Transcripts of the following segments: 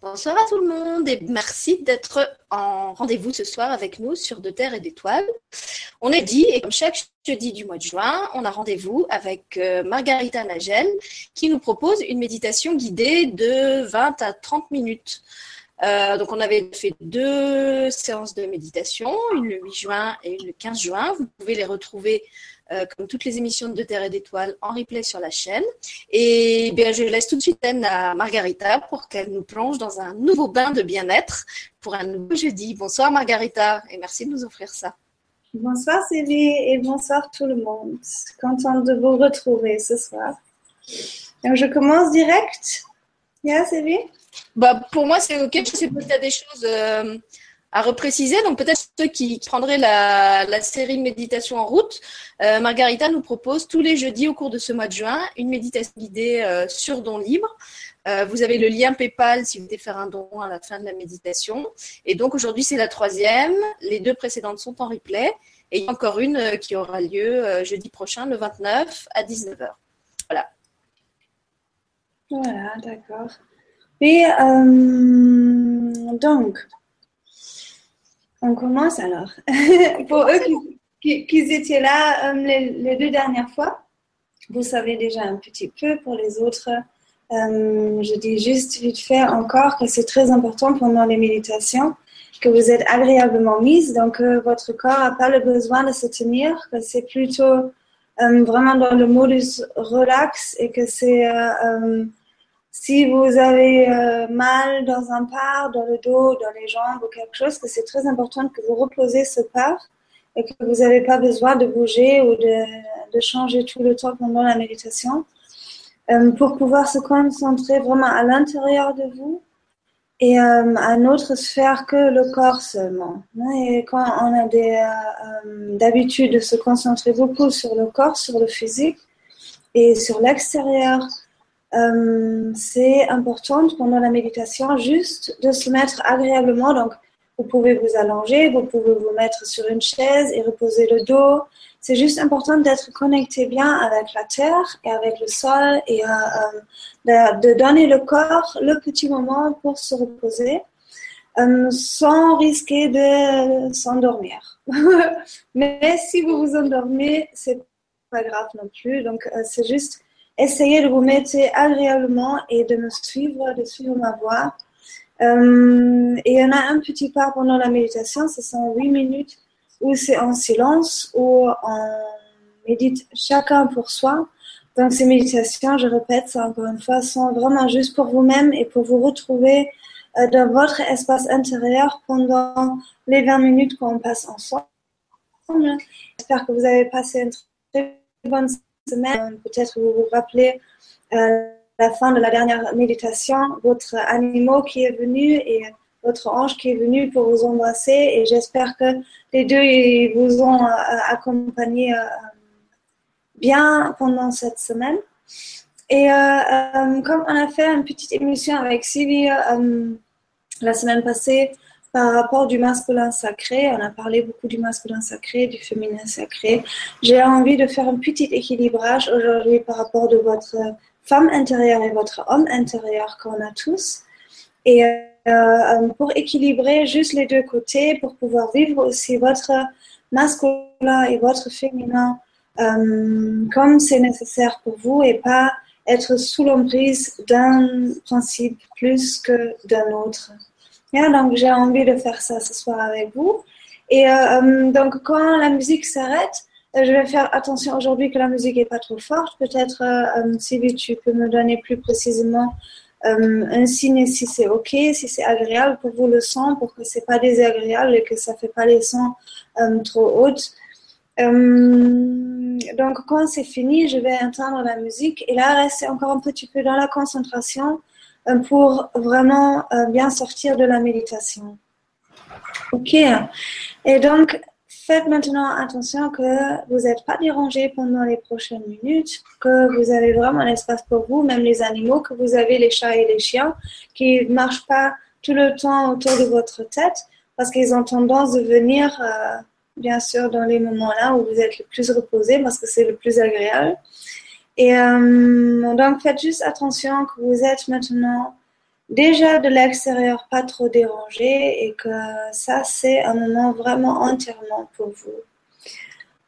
Bonsoir à tout le monde et merci d'être en rendez-vous ce soir avec nous sur De Terre et d'Étoiles. On est dit, et comme chaque jeudi du mois de juin, on a rendez-vous avec euh, Margarita Nagel qui nous propose une méditation guidée de 20 à 30 minutes. Euh, donc on avait fait deux séances de méditation, une le 8 juin et une le 15 juin. Vous pouvez les retrouver euh, comme toutes les émissions de Terre et d'Étoiles, en replay sur la chaîne. Et bien, je laisse tout de suite à Margarita pour qu'elle nous plonge dans un nouveau bain de bien-être pour un nouveau jeudi. Bonsoir Margarita et merci de nous offrir ça. Bonsoir Sylvie et bonsoir tout le monde. Contente de vous retrouver ce soir. Donc, je commence direct. Yeah, Sylvie? Bah, Pour moi, c'est OK. Je sais pas si tu as des choses euh, à repréciser. Donc peut-être ceux qui prendraient la, la, série méditation en route, euh, Margarita nous propose tous les jeudis au cours de ce mois de juin une méditation guidée euh, sur don libre. Euh, vous avez le lien PayPal si vous voulez faire un don à la fin de la méditation. Et donc aujourd'hui c'est la troisième. Les deux précédentes sont en replay. Et il y a encore une qui aura lieu jeudi prochain, le 29 à 19h. Voilà. Voilà, d'accord. Et donc, on commence alors. Pour eux qui, étaient là euh, les, deux dernières fois, vous savez déjà un petit peu. Pour les autres, euh, je dis juste vite fait encore que c'est très important pendant les méditations que vous êtes agréablement mise, donc euh, votre corps n'a pas le besoin de se tenir, que c'est plutôt vraiment dans le modus relax et que c'est si vous avez euh, mal dans un part, dans le dos, dans les jambes ou quelque chose, c'est très important que vous reposez ce part et que vous n'avez pas besoin de bouger ou de, changer tout le temps pendant la méditation euh, pour pouvoir se concentrer vraiment à l'intérieur de vous et euh, à notre sphère que le corps seulement. Et quand on a d'habitude de se concentrer beaucoup sur le corps, sur le physique et sur l'extérieur, euh, c'est important pendant la méditation juste de se mettre agréablement. Donc, vous pouvez vous allonger, vous pouvez vous mettre sur une chaise et reposer le dos. C'est juste important d'être connecté bien avec la terre et avec le sol et euh, euh, de, donner le corps le petit moment pour se reposer sans risquer de s'endormir. Mais si vous vous endormez, c'est pas grave non plus. Donc, c'est juste essayez de vous mettre agréablement et de me suivre, de suivre ma voix. Euh, et il y en a un petit part pendant la méditation, ce sont huit minutes où c'est en silence, où on médite chacun pour soi. Donc ces méditations, je répète encore une fois, sont vraiment juste pour vous-même et pour vous retrouver euh, dans votre espace intérieur pendant les 20 minutes qu'on passe ensemble. J'espère que vous avez passé une très bonne semaine, peut-être vous vous rappelez euh, la fin de la dernière méditation, votre animal qui est venu et votre ange qui est venu pour vous embrasser. Et j'espère que les deux vous ont euh, accompagné euh, bien pendant cette semaine. Et comme on a fait une petite émission avec Sylvie la semaine passée, par rapport du masculin sacré, on a parlé beaucoup du masculin sacré, du féminin sacré. J'ai envie de faire un petit équilibrage aujourd'hui par rapport de votre femme intérieure et votre homme intérieur qu'on a tous. Et euh, pour équilibrer juste les deux côtés, pour pouvoir vivre aussi votre masculin et votre féminin euh, comme c'est nécessaire pour vous et pas être sous l'emprise d'un principe plus que d'un autre donc j'ai envie de faire ça ce soir avec vous. Et euh, euh, donc quand la musique s'arrête, euh, je vais faire attention aujourd'hui que la musique n'est pas trop forte. Peut-être, Sylvie, tu peux me donner plus précisément un signe si c'est OK, si c'est agréable pour vous le son, pour que c'est pas désagréable et que ça fait pas les sons trop hautes. donc quand c'est fini, je vais entendre la musique et là rester encore un petit peu dans la concentration pour vraiment euh, bien sortir de la méditation. Ok. Et donc, faites maintenant attention que vous n'êtes pas dérangé pendant les prochaines minutes, que vous avez vraiment l'espace pour vous, même les animaux, que vous avez les chats et les chiens qui ne marchent pas tout le temps autour de votre tête parce qu'ils ont tendance de venir, euh, bien sûr, dans les moments-là où vous êtes le plus reposé parce que c'est le plus agréable. Et euh, donc, faites juste attention que vous êtes maintenant déjà de l'extérieur pas trop dérangé et que ça, c'est un moment vraiment entièrement pour vous.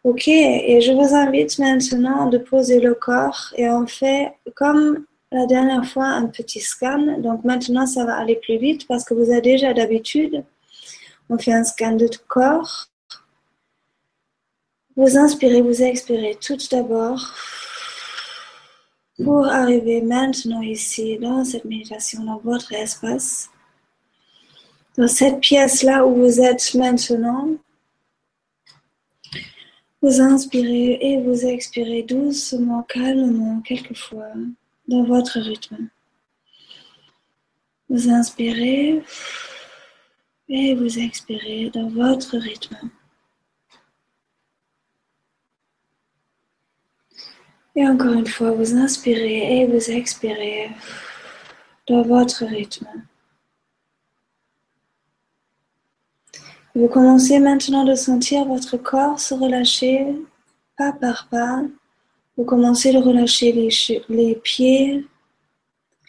Ok, et je vous invite maintenant de poser le corps et on fait comme la dernière fois un petit scan. Donc maintenant, ça va aller plus vite parce que vous avez déjà d'habitude. On fait un scan de corps. Vous inspirez, vous expirez tout d'abord pour arriver maintenant ici dans cette méditation, dans votre espace, dans cette pièce-là où vous êtes maintenant. Vous inspirez et vous expirez doucement, calmement, quelquefois, dans votre rythme. Vous inspirez et vous expirez dans votre rythme. Et encore une fois, vous inspirez et vous expirez dans votre rythme. Vous commencez maintenant de sentir votre corps se relâcher pas par pas. Vous commencez de relâcher les, les pieds,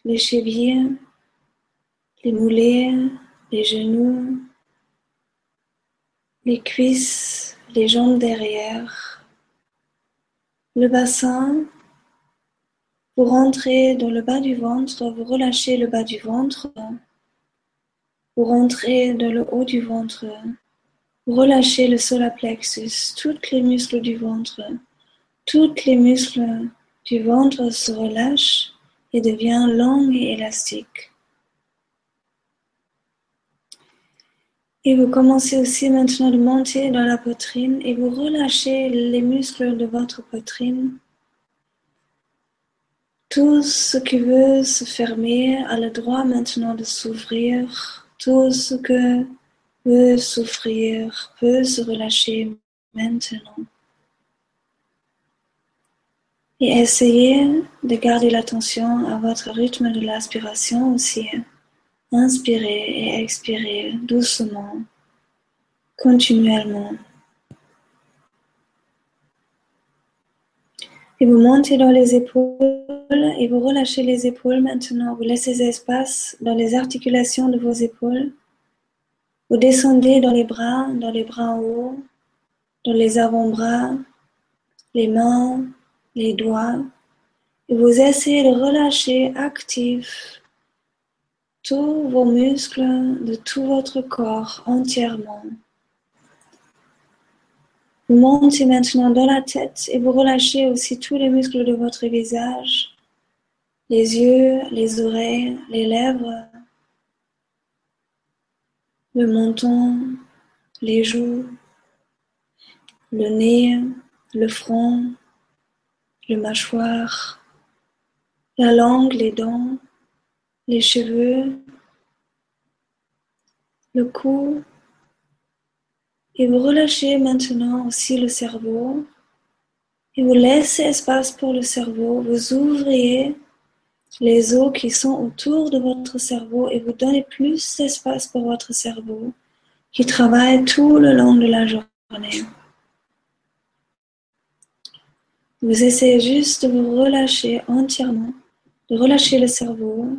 les chevilles, les mollets, les genoux, les cuisses, les jambes derrière le bassin, vous rentrez dans le bas du ventre, vous relâchez le bas du ventre, vous rentrez dans le haut du ventre, vous relâchez le solar plexus, toutes les muscles du ventre, toutes les muscles du ventre se relâchent et deviennent longs et élastiques. Et vous commencez aussi maintenant de monter dans la poitrine et vous relâchez les muscles de votre poitrine. Tout ce qui veut se fermer a le droit maintenant de s'ouvrir. Tout ce que veut souffrir peut se relâcher maintenant. Et essayez de garder l'attention à votre rythme de l'aspiration aussi. Inspirez et expirez doucement, continuellement. Et vous montez dans les épaules et vous relâchez les épaules maintenant. Vous laissez espace dans les articulations de vos épaules. Vous descendez dans les bras, dans les bras en haut, dans les avant-bras, les mains, les doigts. Et vous essayez de relâcher actif tous vos muscles de tout votre corps entièrement. Vous montez maintenant dans la tête et vous relâchez aussi tous les muscles de votre visage, les yeux, les oreilles, les lèvres, le menton, les joues, le nez, le front, le mâchoire, la langue, les dents, les cheveux, le cou. Et vous relâchez maintenant aussi le cerveau. Et vous laissez espace pour le cerveau. Vous ouvrez les os qui sont autour de votre cerveau et vous donnez plus d'espace pour votre cerveau qui travaille tout le long de la journée. Vous essayez juste de vous relâcher entièrement, de relâcher le cerveau,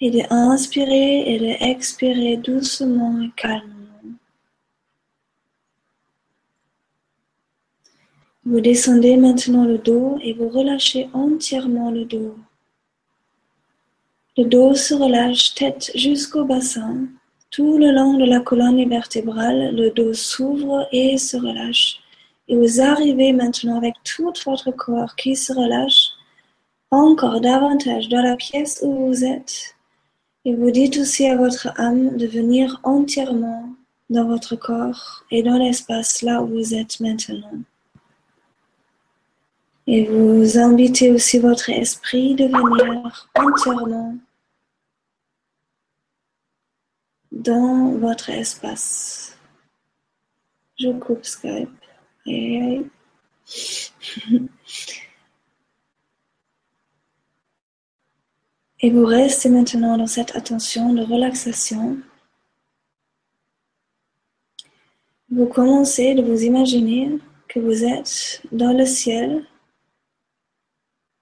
et de inspirer et de expirer doucement et calmement. Vous descendez maintenant le dos et vous relâchez entièrement le dos. Le dos se relâche tête jusqu'au bassin. Tout le long de la colonne vertébrale, le dos s'ouvre et se relâche. Et vous arrivez maintenant avec tout votre corps qui se relâche encore davantage dans la pièce où vous êtes et vous dites aussi à votre âme de venir entièrement dans votre corps et dans l'espace là où vous êtes maintenant. Et vous invitez aussi votre esprit de venir entièrement dans votre espace. Je coupe Skype. Et vous restez maintenant dans cette attention de relaxation. Vous commencez de vous imaginer que vous êtes dans le ciel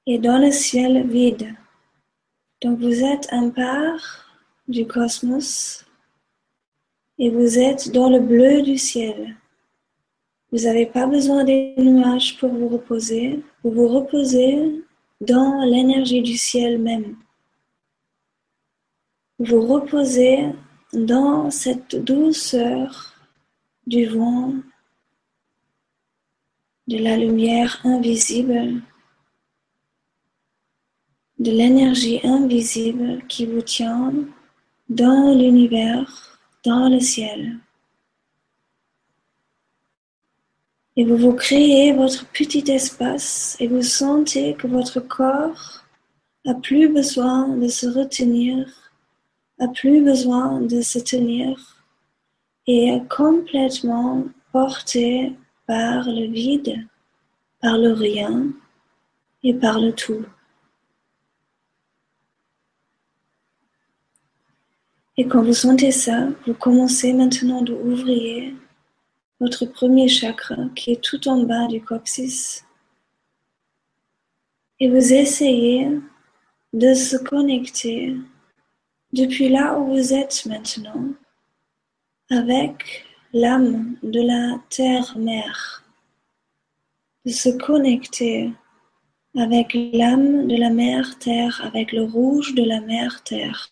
et dans le ciel vide. Donc vous êtes un part du cosmos et vous êtes dans le bleu du ciel. Vous n'avez pas besoin des nuages pour vous reposer. Vous vous reposez dans l'énergie du ciel même. Vous reposez dans cette douceur du vent, de la lumière invisible, de l'énergie invisible qui vous tient dans l'univers, dans le ciel. Et vous vous créez votre petit espace et vous sentez que votre corps a plus besoin de se retenir, a plus besoin de se tenir et est complètement porté par le vide, par le rien et par le tout. Et quand vous sentez ça, vous commencez maintenant d'ouvrir votre premier chakra qui est tout en bas du coccyx. Et vous essayez de se connecter depuis là où vous êtes maintenant avec l'âme de la terre-mère, de se connecter avec l'âme de la mer Terre, avec le rouge de la mer Terre.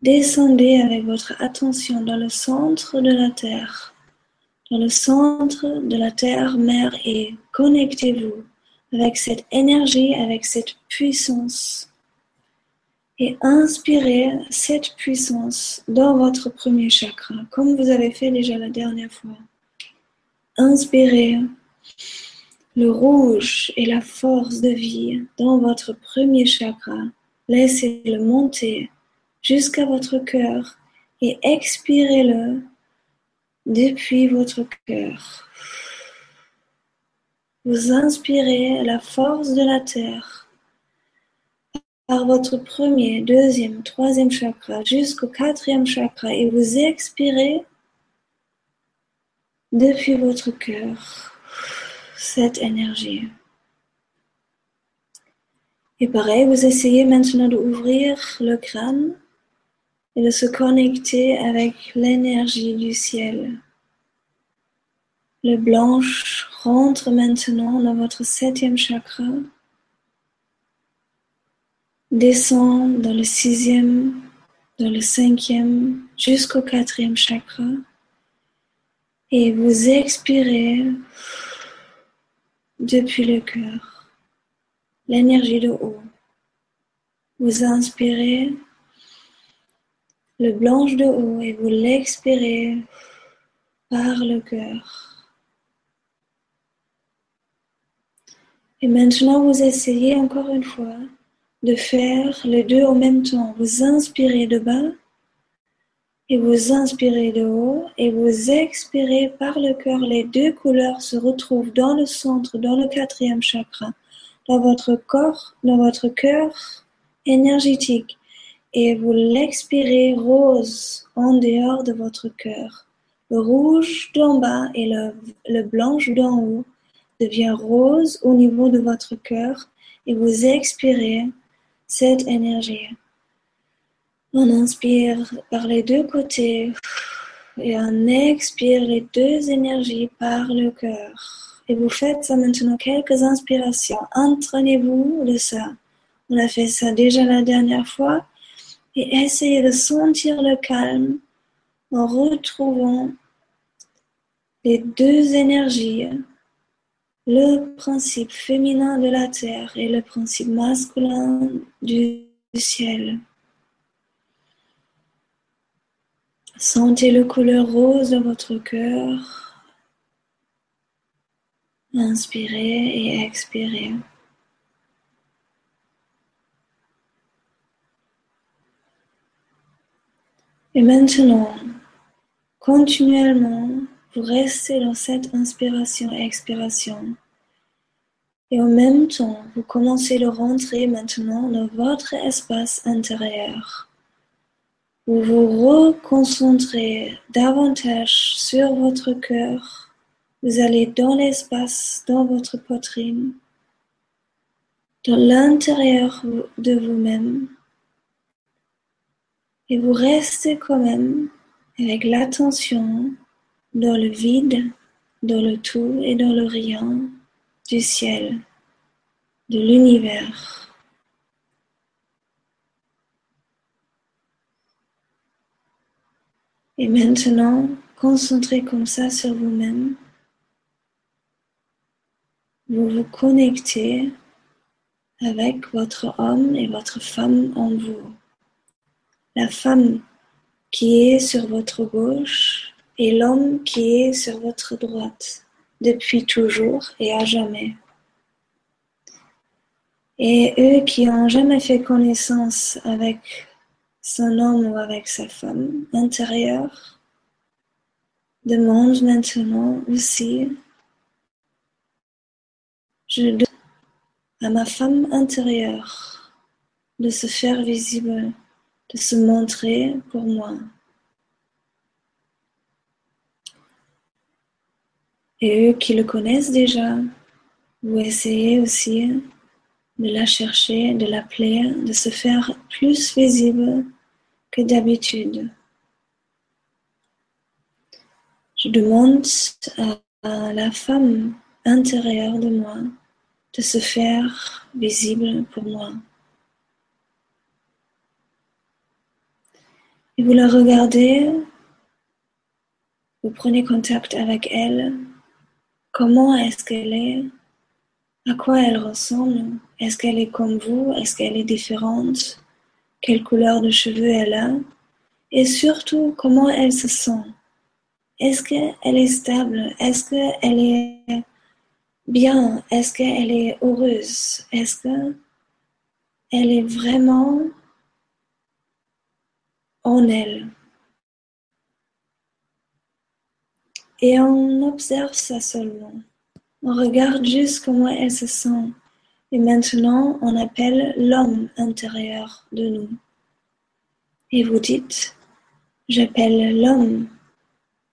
Descendez avec votre attention dans le centre de la Terre, dans le centre de la Terre-Mère et connectez-vous avec cette énergie, avec cette puissance. Et inspirez cette puissance dans votre premier chakra, comme vous avez fait déjà la dernière fois. Inspirez le rouge et la force de vie dans votre premier chakra. Laissez-le monter jusqu'à votre cœur et expirez-le depuis votre cœur. Vous inspirez la force de la terre par votre premier, deuxième, troisième chakra jusqu'au quatrième chakra et vous expirez depuis votre cœur cette énergie. Et pareil, vous essayez maintenant d'ouvrir le crâne et de se connecter avec l'énergie du ciel. Le blanche rentre maintenant dans votre septième chakra, descend dans le sixième, dans le cinquième, jusqu'au quatrième chakra, et vous expirez depuis le cœur l'énergie de haut. Vous inspirez le blanche de haut et vous l'expirez par le cœur. Et maintenant, vous essayez encore une fois de faire les deux en même temps. Vous inspirez de bas et vous inspirez de haut et vous expirez par le cœur. Les deux couleurs se retrouvent dans le centre, dans le quatrième chakra, dans votre corps, dans votre cœur énergétique et vous l'expirez rose en dehors de votre cœur. Le rouge d'en bas et le, blanche d'en haut devient rose au niveau de votre cœur et vous expirez cette énergie. On inspire par les deux côtés et on expire les deux énergies par le cœur. Et vous faites ça maintenant quelques inspirations. Entraînez-vous de ça. On a fait ça déjà la dernière fois et essayez de sentir le calme en retrouvant les deux énergies, le principe féminin de la terre et le principe masculin du ciel. Sentez le couleur rose de votre cœur. Inspirez et expirez. Et maintenant, continuellement, vous restez dans cette inspiration et expiration. Et en même temps, vous commencez de rentrer maintenant dans votre espace intérieur. Vous vous reconcentrez davantage sur votre cœur. Vous allez dans l'espace, dans votre poitrine, dans l'intérieur de vous-même Et vous restez quand même avec l'attention dans le vide, dans le tout et dans le rien du ciel, de l'univers. Et maintenant, concentrez comme ça sur vous-même. Vous vous connectez avec votre homme et votre femme en vous. La femme qui est sur votre gauche et l'homme qui est sur votre droite depuis toujours et à jamais. Et eux qui n'ont jamais fait connaissance avec son homme ou avec sa femme intérieure demandent maintenant aussi à ma femme intérieure de se faire visible, de se montrer pour moi. Et eux qui le connaissent déjà, vous essayez aussi de la chercher, de l'appeler, de se faire plus visible que d'habitude. Je demande à la femme intérieure de moi de se faire visible pour moi. Et vous la regardez, vous prenez contact avec elle, comment est-ce qu'elle est, à quoi elle ressemble, est-ce qu'elle est comme vous, est-ce qu'elle est différente, quelle couleur de cheveux elle a, et surtout comment elle se sent? Est-ce qu'elle est stable, est-ce qu'elle est bien? Est-ce qu'elle est heureuse? Est-ce qu'elle est vraiment en elle? Et on observe ça seulement. On regarde juste comment elle se sent. Et maintenant, on appelle l'homme intérieur de nous. Et vous dites, j'appelle l'homme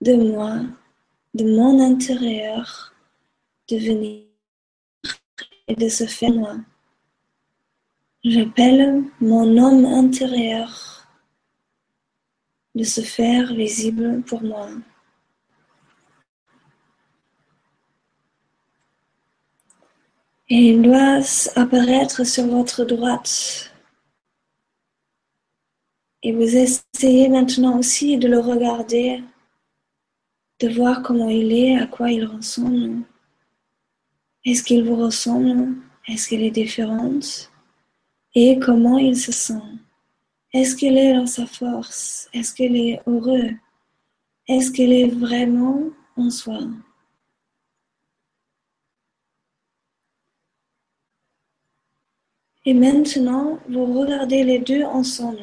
de moi, de mon intérieur, de venir et de se faire moi. J'appelle mon homme intérieur de se faire visible pour moi. Et il doit apparaître sur votre droite. Et vous essayez maintenant aussi de le regarder, de voir comment il est, à quoi il ressemble. Est-ce qu'il vous ressemble? Est-ce qu'elle est différente? Et comment il se sent? Est-ce qu'il est dans sa force? Est-ce qu'il est heureux? Est-ce qu'il est vraiment en soi? Et maintenant, vous regardez les deux ensemble.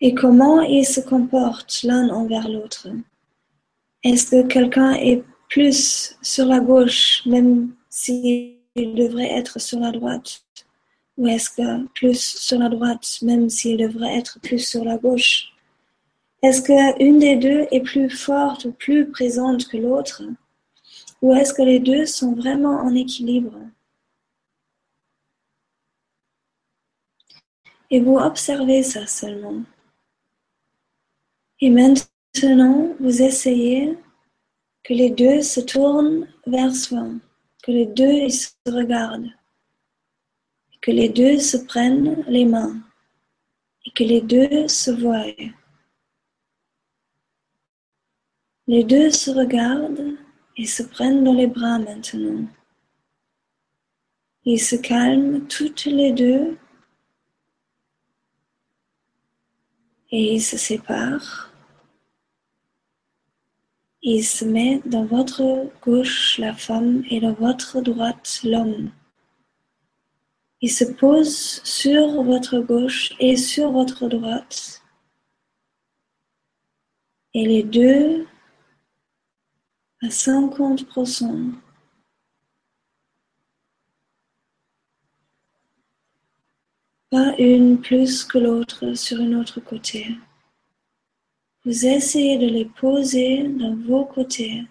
Et comment ils se comportent l'un envers l'autre. Est-ce que quelqu'un est plus sur la gauche, même s'il devrait être sur la droite? Ou est-ce que plus sur la droite, même s'il devrait être plus sur la gauche? Est-ce qu'une des deux est plus forte ou plus présente que l'autre? Ou est-ce que les deux sont vraiment en équilibre? Et vous observez ça seulement. Et maintenant, vous essayez que les deux se tournent vers soi, que les deux se regardent, que les deux se prennent les mains et que les deux se voient. Les deux se regardent et se prennent dans les bras maintenant. Ils se calment toutes les deux et ils se séparent. Il se met dans votre gauche la femme et dans votre droite l'homme. Il se pose sur votre gauche et sur votre droite. Et les deux à 50%. Pas une plus que l'autre sur un autre côté. Vous essayez de les poser dans vos côtés,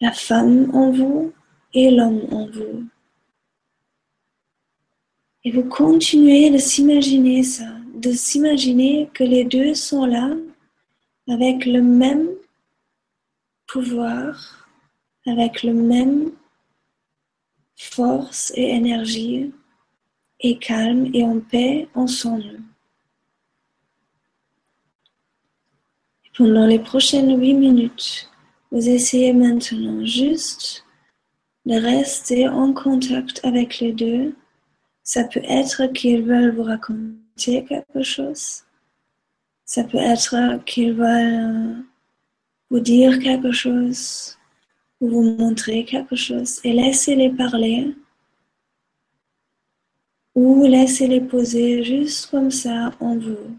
la femme en vous et l'homme en vous. Et vous continuez de s'imaginer ça, de s'imaginer que les deux sont là avec le même pouvoir, avec le même force et énergie et calme et en paix ensemble. Pendant les prochaines huit minutes, vous essayez maintenant juste de rester en contact avec les deux. Ça peut être qu'ils veulent vous raconter quelque chose. Ça peut être qu'ils veulent euh, vous dire quelque chose ou vous montrer quelque chose et laissez-les parler ou laissez-les poser juste comme ça en vous.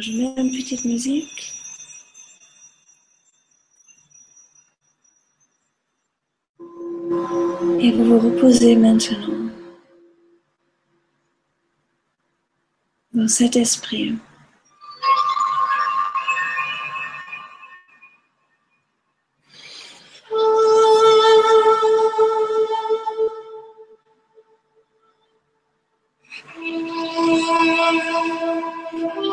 je mets une petite musique. Et vous vous reposez maintenant dans cet esprit. Thank you.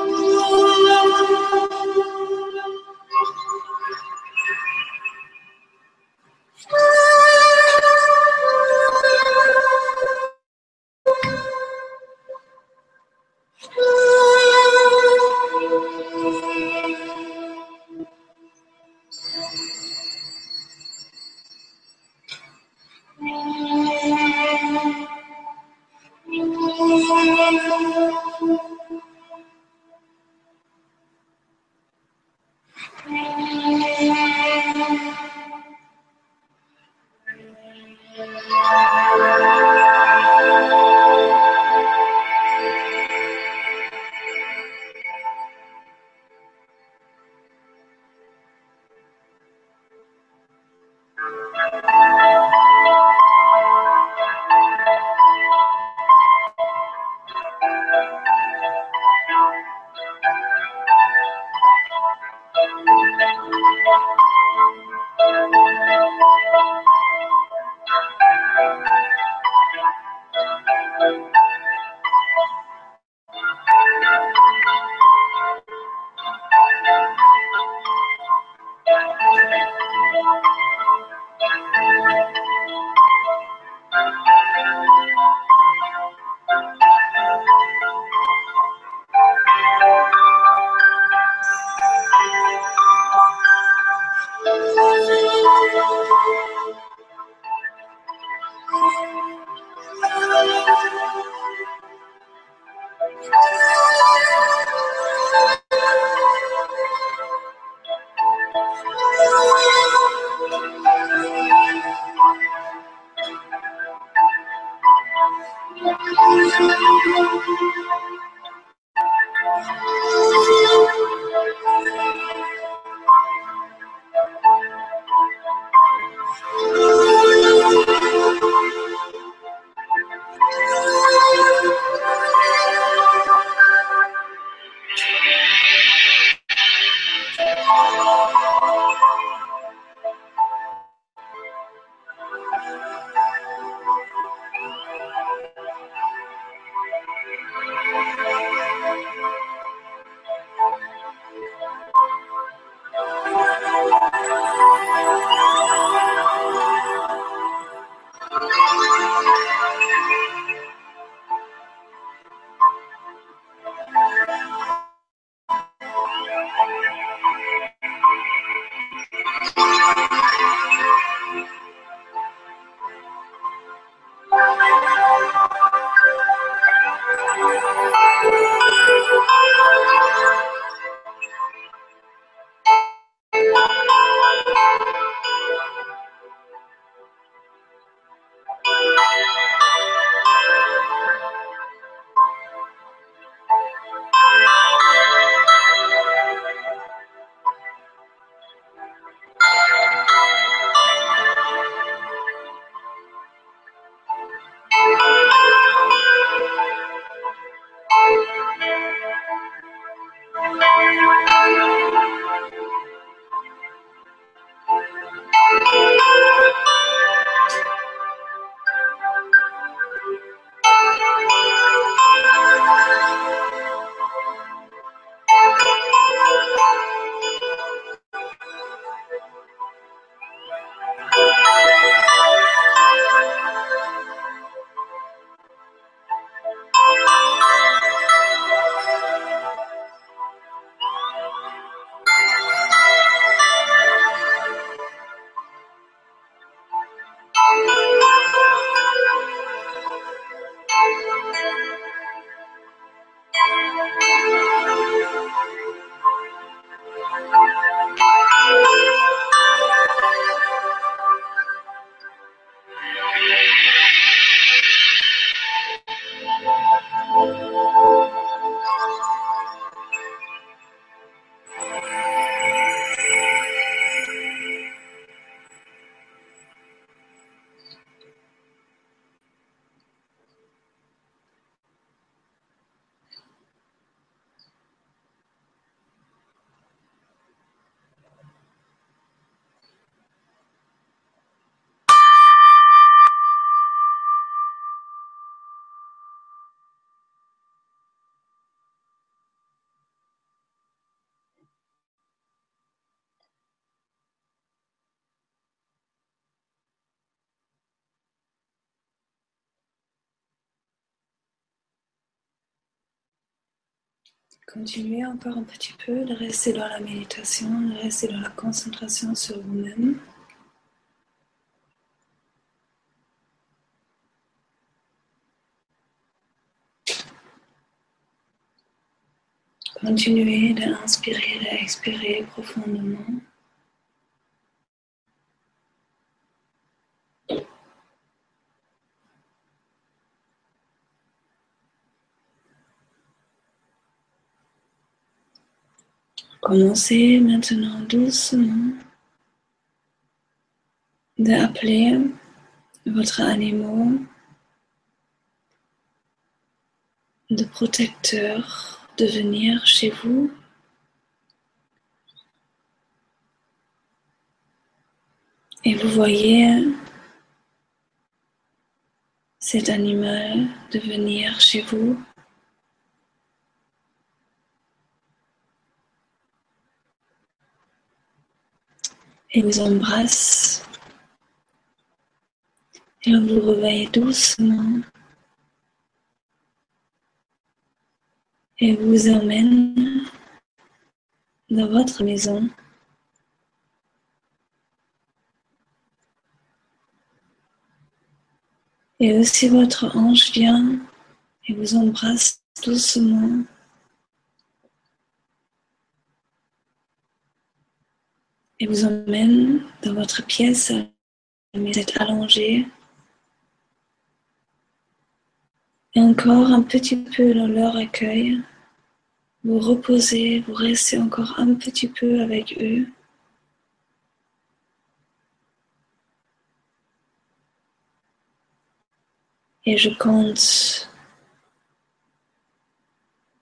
Continuez encore un petit peu de rester dans la méditation, de rester dans la concentration sur vous-même. Continuez d'inspirer, d'expirer profondément. Commencez maintenant doucement d'appeler votre animal de protecteur de venir chez vous. Et vous voyez cet animal de venir chez vous. Et vous embrasse. Et vous réveille doucement. Et vous emmène dans votre maison. Et aussi votre ange vient et vous embrasse doucement. Et vous emmène dans votre pièce. Vous êtes allongé. Et encore un petit peu dans leur accueil. Vous reposez, vous restez encore un petit peu avec eux. Et je compte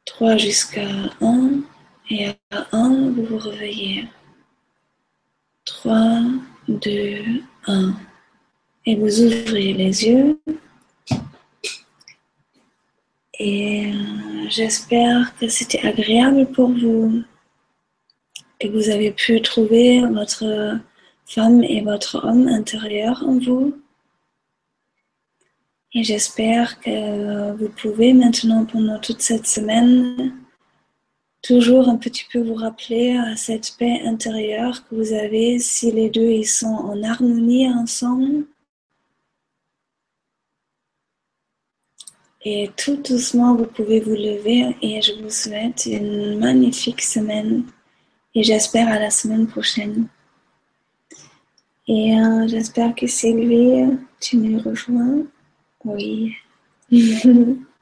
3 jusqu'à 1. Et à 1, vous vous réveillez. 3, 2, 1. Et vous ouvrez les yeux. Et euh, j'espère que c'était agréable pour vous, que vous avez pu trouver votre femme et votre homme intérieur en vous. Et j'espère que vous pouvez maintenant pendant toute cette semaine toujours un petit peu vous rappeler à cette paix intérieure que vous avez si les deux ils sont en harmonie ensemble. Et tout doucement, vous pouvez vous lever et je vous souhaite une magnifique semaine et j'espère à la semaine prochaine. Et euh, j'espère que Sylvie, tu nous rejoins. Oui.